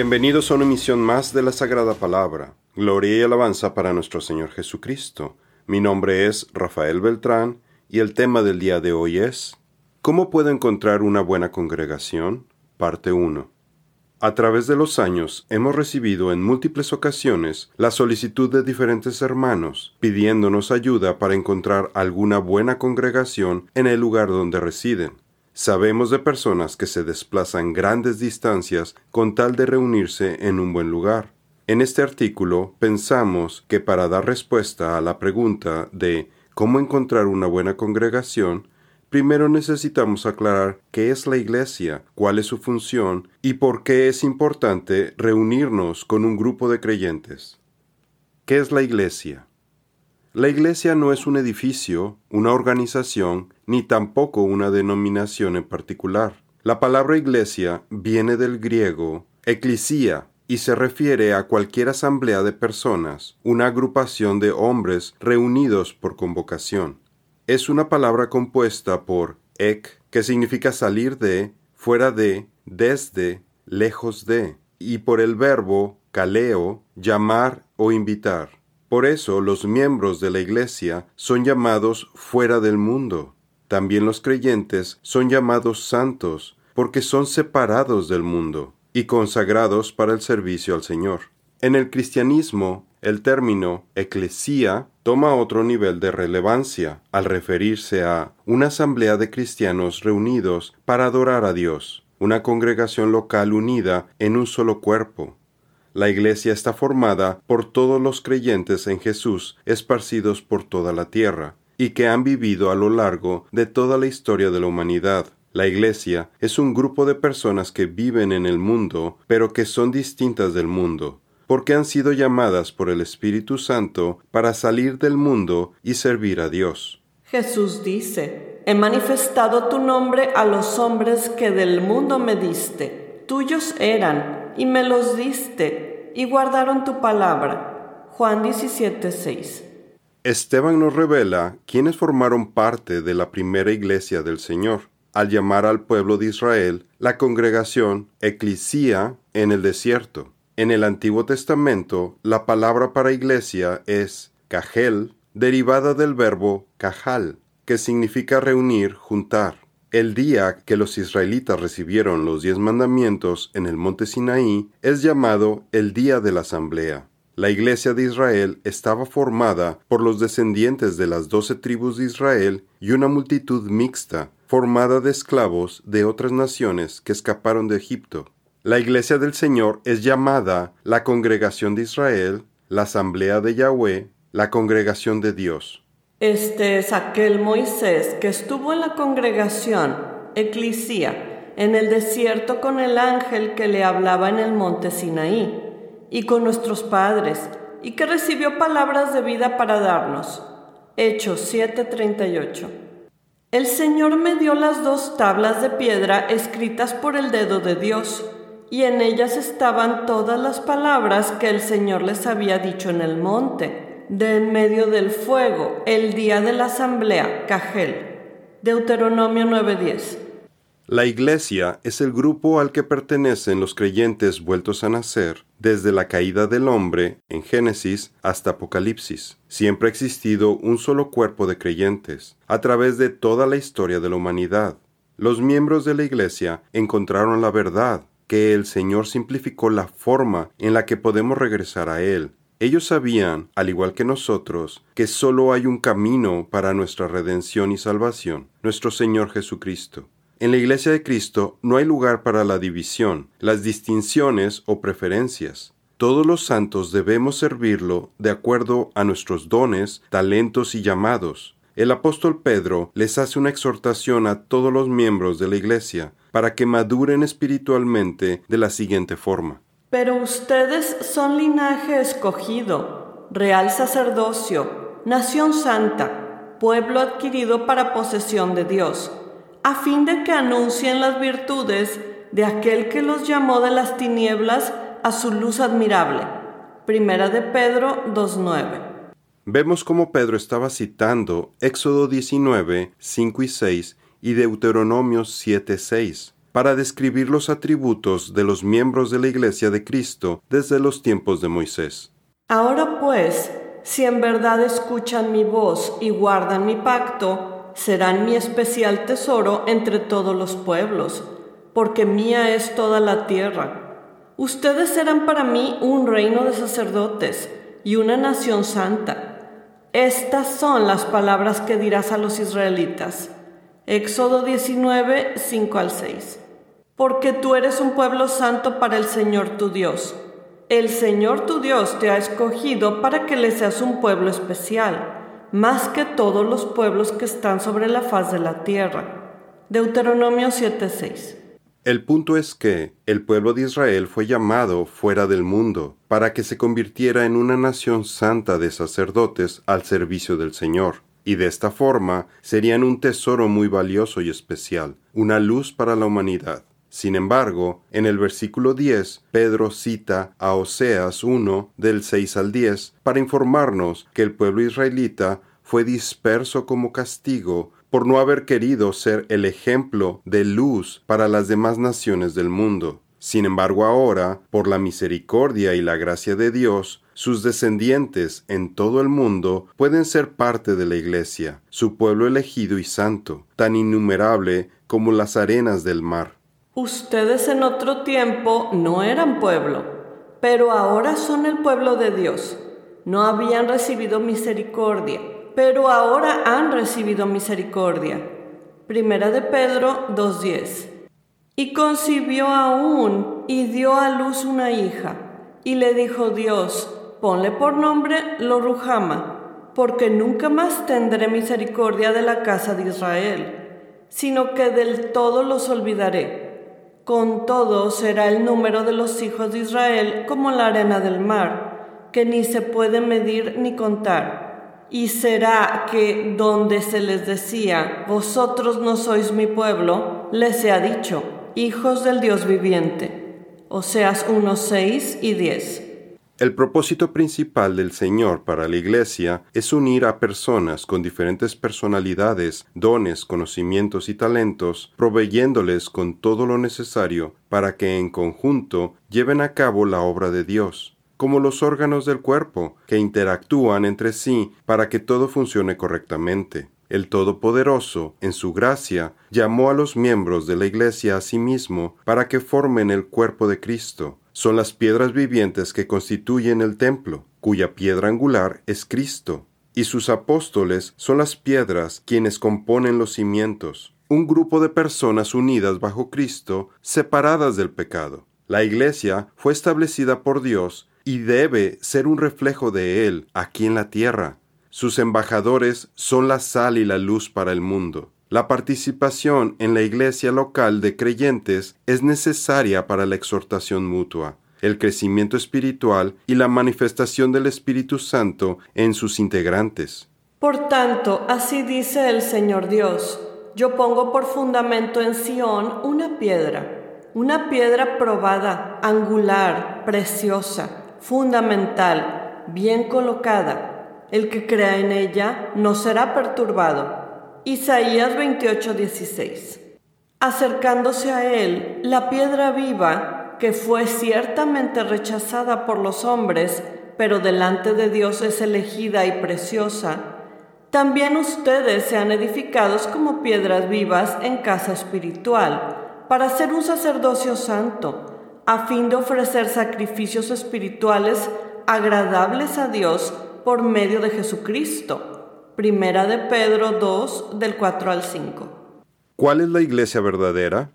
Bienvenidos a una emisión más de la Sagrada Palabra. Gloria y alabanza para nuestro Señor Jesucristo. Mi nombre es Rafael Beltrán y el tema del día de hoy es ¿Cómo puedo encontrar una buena congregación? Parte 1. A través de los años hemos recibido en múltiples ocasiones la solicitud de diferentes hermanos pidiéndonos ayuda para encontrar alguna buena congregación en el lugar donde residen. Sabemos de personas que se desplazan grandes distancias con tal de reunirse en un buen lugar. En este artículo pensamos que para dar respuesta a la pregunta de cómo encontrar una buena congregación, primero necesitamos aclarar qué es la iglesia, cuál es su función y por qué es importante reunirnos con un grupo de creyentes. ¿Qué es la iglesia? La iglesia no es un edificio, una organización, ni tampoco una denominación en particular. La palabra iglesia viene del griego eclesia y se refiere a cualquier asamblea de personas, una agrupación de hombres reunidos por convocación. Es una palabra compuesta por ek, que significa salir de, fuera de, desde, lejos de, y por el verbo kaleo, llamar o invitar. Por eso los miembros de la Iglesia son llamados fuera del mundo. También los creyentes son llamados santos, porque son separados del mundo y consagrados para el servicio al Señor. En el cristianismo, el término eclesía toma otro nivel de relevancia al referirse a una asamblea de cristianos reunidos para adorar a Dios, una congregación local unida en un solo cuerpo, la Iglesia está formada por todos los creyentes en Jesús esparcidos por toda la tierra, y que han vivido a lo largo de toda la historia de la humanidad. La Iglesia es un grupo de personas que viven en el mundo, pero que son distintas del mundo, porque han sido llamadas por el Espíritu Santo para salir del mundo y servir a Dios. Jesús dice, He manifestado tu nombre a los hombres que del mundo me diste. Tuyos eran y me los diste, y guardaron tu palabra. Juan 17:6. Esteban nos revela quiénes formaron parte de la primera iglesia del Señor, al llamar al pueblo de Israel la congregación eclisía en el desierto. En el Antiguo Testamento, la palabra para iglesia es cajel, derivada del verbo cajal, que significa reunir, juntar. El día que los israelitas recibieron los diez mandamientos en el monte Sinaí es llamado el día de la asamblea. La iglesia de Israel estaba formada por los descendientes de las doce tribus de Israel y una multitud mixta, formada de esclavos de otras naciones que escaparon de Egipto. La iglesia del Señor es llamada la congregación de Israel, la asamblea de Yahweh, la congregación de Dios. Este es aquel Moisés que estuvo en la congregación, eclisía, en el desierto con el ángel que le hablaba en el monte Sinaí, y con nuestros padres, y que recibió palabras de vida para darnos. Hechos 7:38. El Señor me dio las dos tablas de piedra escritas por el dedo de Dios, y en ellas estaban todas las palabras que el Señor les había dicho en el monte de en medio del fuego, el día de la asamblea, Cajel. Deuteronomio 9:10. La Iglesia es el grupo al que pertenecen los creyentes vueltos a nacer desde la caída del hombre en Génesis hasta Apocalipsis. Siempre ha existido un solo cuerpo de creyentes a través de toda la historia de la humanidad. Los miembros de la Iglesia encontraron la verdad, que el Señor simplificó la forma en la que podemos regresar a Él ellos sabían, al igual que nosotros, que solo hay un camino para nuestra redención y salvación, nuestro Señor Jesucristo. En la Iglesia de Cristo no hay lugar para la división, las distinciones o preferencias. Todos los santos debemos servirlo de acuerdo a nuestros dones, talentos y llamados. El apóstol Pedro les hace una exhortación a todos los miembros de la Iglesia para que maduren espiritualmente de la siguiente forma. Pero ustedes son linaje escogido, real sacerdocio, nación santa, pueblo adquirido para posesión de Dios, a fin de que anuncien las virtudes de aquel que los llamó de las tinieblas a su luz admirable. Primera de Pedro 2.9. Vemos cómo Pedro estaba citando Éxodo 19, 5 y 6 y Deuteronomio 7, 6 para describir los atributos de los miembros de la Iglesia de Cristo desde los tiempos de Moisés. Ahora pues, si en verdad escuchan mi voz y guardan mi pacto, serán mi especial tesoro entre todos los pueblos, porque mía es toda la tierra. Ustedes serán para mí un reino de sacerdotes y una nación santa. Estas son las palabras que dirás a los israelitas. Éxodo 19, 5 al 6. Porque tú eres un pueblo santo para el Señor tu Dios. El Señor tu Dios te ha escogido para que le seas un pueblo especial, más que todos los pueblos que están sobre la faz de la tierra. Deuteronomio 7:6. El punto es que el pueblo de Israel fue llamado fuera del mundo para que se convirtiera en una nación santa de sacerdotes al servicio del Señor, y de esta forma serían un tesoro muy valioso y especial, una luz para la humanidad. Sin embargo, en el versículo 10, Pedro cita a Oseas 1 del 6 al 10 para informarnos que el pueblo israelita fue disperso como castigo por no haber querido ser el ejemplo de luz para las demás naciones del mundo. Sin embargo, ahora, por la misericordia y la gracia de Dios, sus descendientes en todo el mundo pueden ser parte de la Iglesia, su pueblo elegido y santo, tan innumerable como las arenas del mar. Ustedes en otro tiempo no eran pueblo, pero ahora son el pueblo de Dios. No habían recibido misericordia, pero ahora han recibido misericordia. Primera de Pedro 2.10. Y concibió aún y dio a luz una hija, y le dijo Dios, ponle por nombre Lorujama, porque nunca más tendré misericordia de la casa de Israel, sino que del todo los olvidaré con todo será el número de los hijos de Israel como la arena del mar, que ni se puede medir ni contar. Y será que donde se les decía, vosotros no sois mi pueblo, les se ha dicho, hijos del Dios viviente. Oseas 1, 6 y 10. El propósito principal del Señor para la Iglesia es unir a personas con diferentes personalidades, dones, conocimientos y talentos, proveyéndoles con todo lo necesario para que en conjunto lleven a cabo la obra de Dios, como los órganos del cuerpo, que interactúan entre sí para que todo funcione correctamente. El Todopoderoso, en su gracia, llamó a los miembros de la Iglesia a sí mismo para que formen el cuerpo de Cristo, son las piedras vivientes que constituyen el templo, cuya piedra angular es Cristo, y sus apóstoles son las piedras quienes componen los cimientos, un grupo de personas unidas bajo Cristo, separadas del pecado. La Iglesia fue establecida por Dios y debe ser un reflejo de Él aquí en la tierra. Sus embajadores son la sal y la luz para el mundo. La participación en la iglesia local de creyentes es necesaria para la exhortación mutua, el crecimiento espiritual y la manifestación del Espíritu Santo en sus integrantes. Por tanto, así dice el Señor Dios, yo pongo por fundamento en Sión una piedra, una piedra probada, angular, preciosa, fundamental, bien colocada. El que crea en ella no será perturbado. Isaías 28:16. Acercándose a él, la piedra viva, que fue ciertamente rechazada por los hombres, pero delante de Dios es elegida y preciosa, también ustedes sean edificados como piedras vivas en casa espiritual, para ser un sacerdocio santo, a fin de ofrecer sacrificios espirituales agradables a Dios por medio de Jesucristo Primera de Pedro 2, del 4 al 5. ¿Cuál es la iglesia verdadera?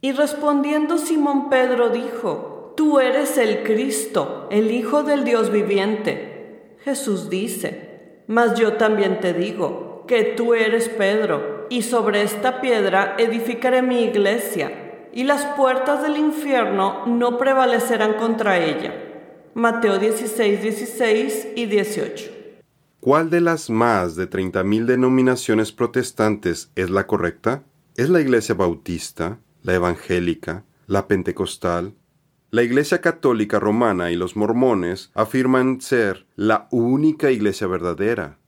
Y respondiendo Simón Pedro dijo, Tú eres el Cristo, el Hijo del Dios viviente. Jesús dice, Mas yo también te digo, que tú eres Pedro, y sobre esta piedra edificaré mi iglesia, y las puertas del infierno no prevalecerán contra ella. Mateo 16, 16 y 18. ¿Cuál de las más de 30.000 denominaciones protestantes es la correcta? ¿Es la Iglesia Bautista, la Evangélica, la Pentecostal? La Iglesia Católica Romana y los mormones afirman ser la única iglesia verdadera.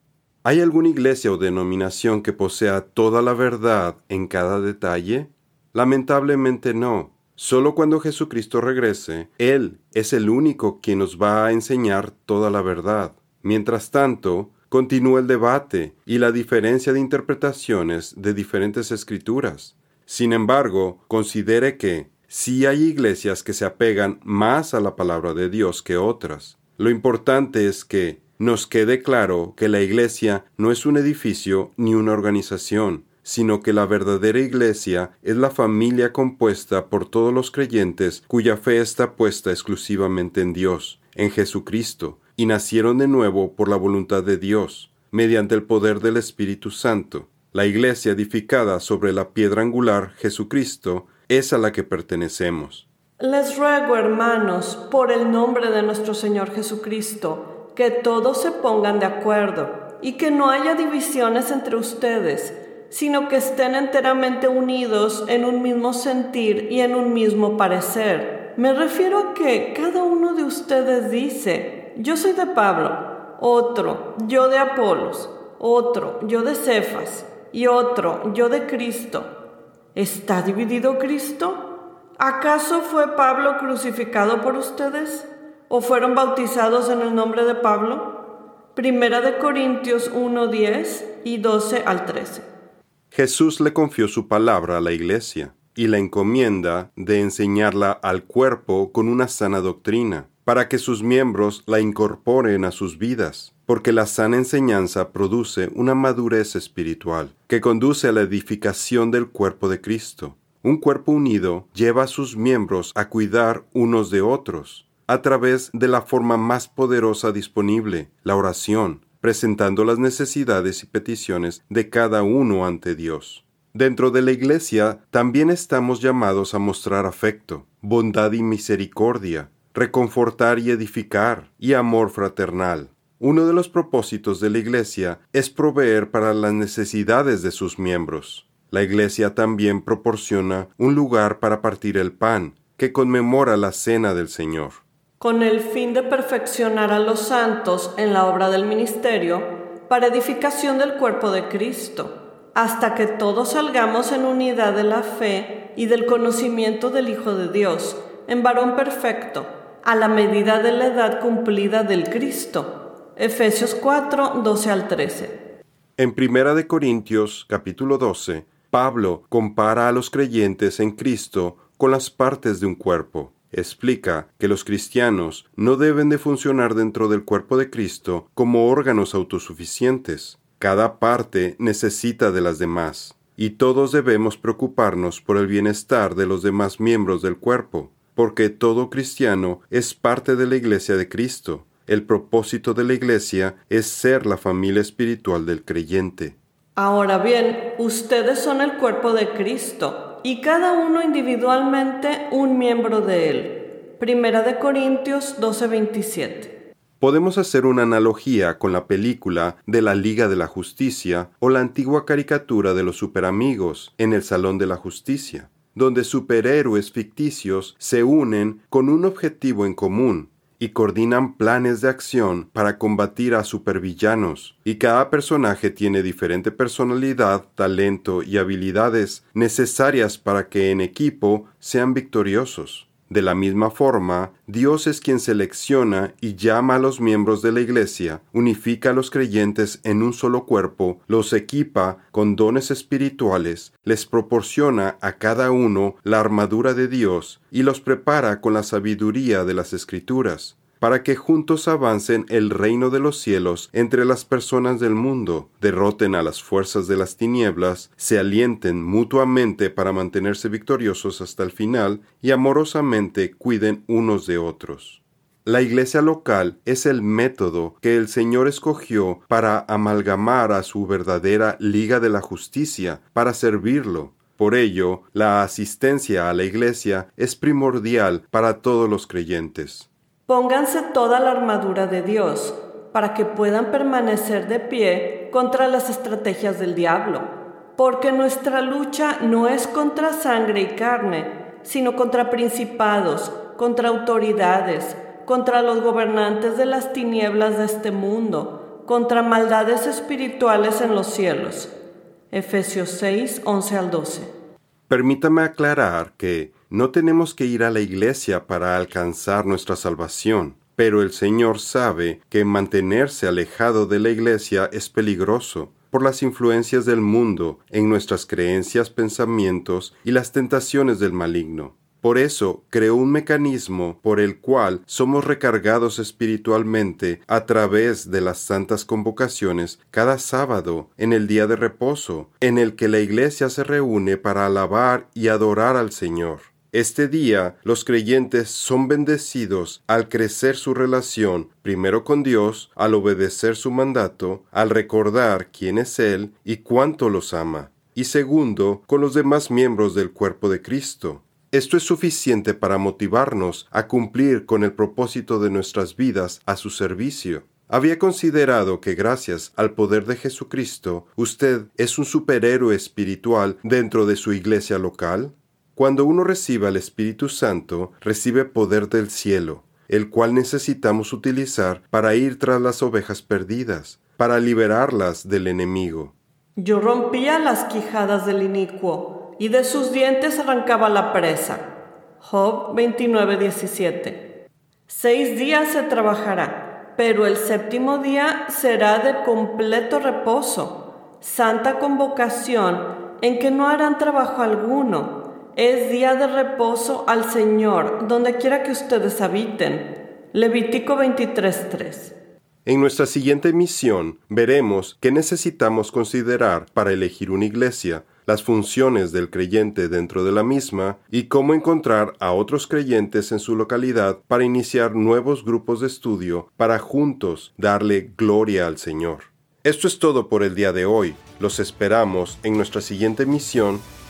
¿Hay alguna iglesia o denominación que posea toda la verdad en cada detalle? Lamentablemente no. Solo cuando Jesucristo regrese, Él es el único quien nos va a enseñar toda la verdad. Mientras tanto, continúa el debate y la diferencia de interpretaciones de diferentes escrituras. Sin embargo, considere que sí hay iglesias que se apegan más a la palabra de Dios que otras. Lo importante es que nos quede claro que la iglesia no es un edificio ni una organización, sino que la verdadera iglesia es la familia compuesta por todos los creyentes cuya fe está puesta exclusivamente en Dios, en Jesucristo, y nacieron de nuevo por la voluntad de Dios, mediante el poder del Espíritu Santo. La iglesia edificada sobre la piedra angular Jesucristo es a la que pertenecemos. Les ruego, hermanos, por el nombre de nuestro Señor Jesucristo, que todos se pongan de acuerdo y que no haya divisiones entre ustedes sino que estén enteramente unidos en un mismo sentir y en un mismo parecer. Me refiero a que cada uno de ustedes dice, yo soy de Pablo, otro, yo de Apolos, otro, yo de Cefas, y otro, yo de Cristo. ¿Está dividido Cristo? ¿Acaso fue Pablo crucificado por ustedes? ¿O fueron bautizados en el nombre de Pablo? Primera de Corintios 1, 10 y 12 al 13. Jesús le confió su palabra a la iglesia y la encomienda de enseñarla al cuerpo con una sana doctrina, para que sus miembros la incorporen a sus vidas, porque la sana enseñanza produce una madurez espiritual que conduce a la edificación del cuerpo de Cristo. Un cuerpo unido lleva a sus miembros a cuidar unos de otros, a través de la forma más poderosa disponible, la oración, presentando las necesidades y peticiones de cada uno ante Dios. Dentro de la Iglesia también estamos llamados a mostrar afecto, bondad y misericordia, reconfortar y edificar, y amor fraternal. Uno de los propósitos de la Iglesia es proveer para las necesidades de sus miembros. La Iglesia también proporciona un lugar para partir el pan, que conmemora la cena del Señor con el fin de perfeccionar a los santos en la obra del ministerio para edificación del cuerpo de Cristo, hasta que todos salgamos en unidad de la fe y del conocimiento del Hijo de Dios, en varón perfecto, a la medida de la edad cumplida del Cristo. Efesios 4, 12 al 13. En Primera de Corintios, capítulo 12, Pablo compara a los creyentes en Cristo con las partes de un cuerpo explica que los cristianos no deben de funcionar dentro del cuerpo de Cristo como órganos autosuficientes. Cada parte necesita de las demás, y todos debemos preocuparnos por el bienestar de los demás miembros del cuerpo, porque todo cristiano es parte de la Iglesia de Cristo. El propósito de la Iglesia es ser la familia espiritual del creyente. Ahora bien, ustedes son el cuerpo de Cristo y cada uno individualmente un miembro de él. Primera de Corintios 12:27. Podemos hacer una analogía con la película de la Liga de la Justicia o la antigua caricatura de los superamigos en el Salón de la Justicia, donde superhéroes ficticios se unen con un objetivo en común, y coordinan planes de acción para combatir a supervillanos, y cada personaje tiene diferente personalidad, talento y habilidades necesarias para que en equipo sean victoriosos. De la misma forma, Dios es quien selecciona y llama a los miembros de la Iglesia, unifica a los creyentes en un solo cuerpo, los equipa con dones espirituales, les proporciona a cada uno la armadura de Dios y los prepara con la sabiduría de las Escrituras para que juntos avancen el reino de los cielos entre las personas del mundo, derroten a las fuerzas de las tinieblas, se alienten mutuamente para mantenerse victoriosos hasta el final y amorosamente cuiden unos de otros. La iglesia local es el método que el Señor escogió para amalgamar a su verdadera Liga de la Justicia, para servirlo. Por ello, la asistencia a la iglesia es primordial para todos los creyentes. Pónganse toda la armadura de Dios para que puedan permanecer de pie contra las estrategias del diablo, porque nuestra lucha no es contra sangre y carne, sino contra principados, contra autoridades, contra los gobernantes de las tinieblas de este mundo, contra maldades espirituales en los cielos. Efesios 6, 11 al 12. Permítame aclarar que no tenemos que ir a la iglesia para alcanzar nuestra salvación, pero el Señor sabe que mantenerse alejado de la iglesia es peligroso por las influencias del mundo en nuestras creencias, pensamientos y las tentaciones del maligno. Por eso creó un mecanismo por el cual somos recargados espiritualmente a través de las santas convocaciones cada sábado en el día de reposo, en el que la iglesia se reúne para alabar y adorar al Señor. Este día los creyentes son bendecidos al crecer su relación primero con Dios, al obedecer su mandato, al recordar quién es Él y cuánto los ama, y segundo, con los demás miembros del cuerpo de Cristo. Esto es suficiente para motivarnos a cumplir con el propósito de nuestras vidas a su servicio. Había considerado que gracias al poder de Jesucristo usted es un superhéroe espiritual dentro de su iglesia local. Cuando uno recibe al Espíritu Santo, recibe poder del cielo, el cual necesitamos utilizar para ir tras las ovejas perdidas, para liberarlas del enemigo. Yo rompía las quijadas del inicuo y de sus dientes arrancaba la presa. Job 29:17. Seis días se trabajará, pero el séptimo día será de completo reposo, santa convocación en que no harán trabajo alguno. Es día de reposo al Señor, donde quiera que ustedes habiten. Levítico 23:3. En nuestra siguiente misión veremos qué necesitamos considerar para elegir una iglesia las funciones del creyente dentro de la misma y cómo encontrar a otros creyentes en su localidad para iniciar nuevos grupos de estudio para juntos darle gloria al Señor. Esto es todo por el día de hoy. Los esperamos en nuestra siguiente misión.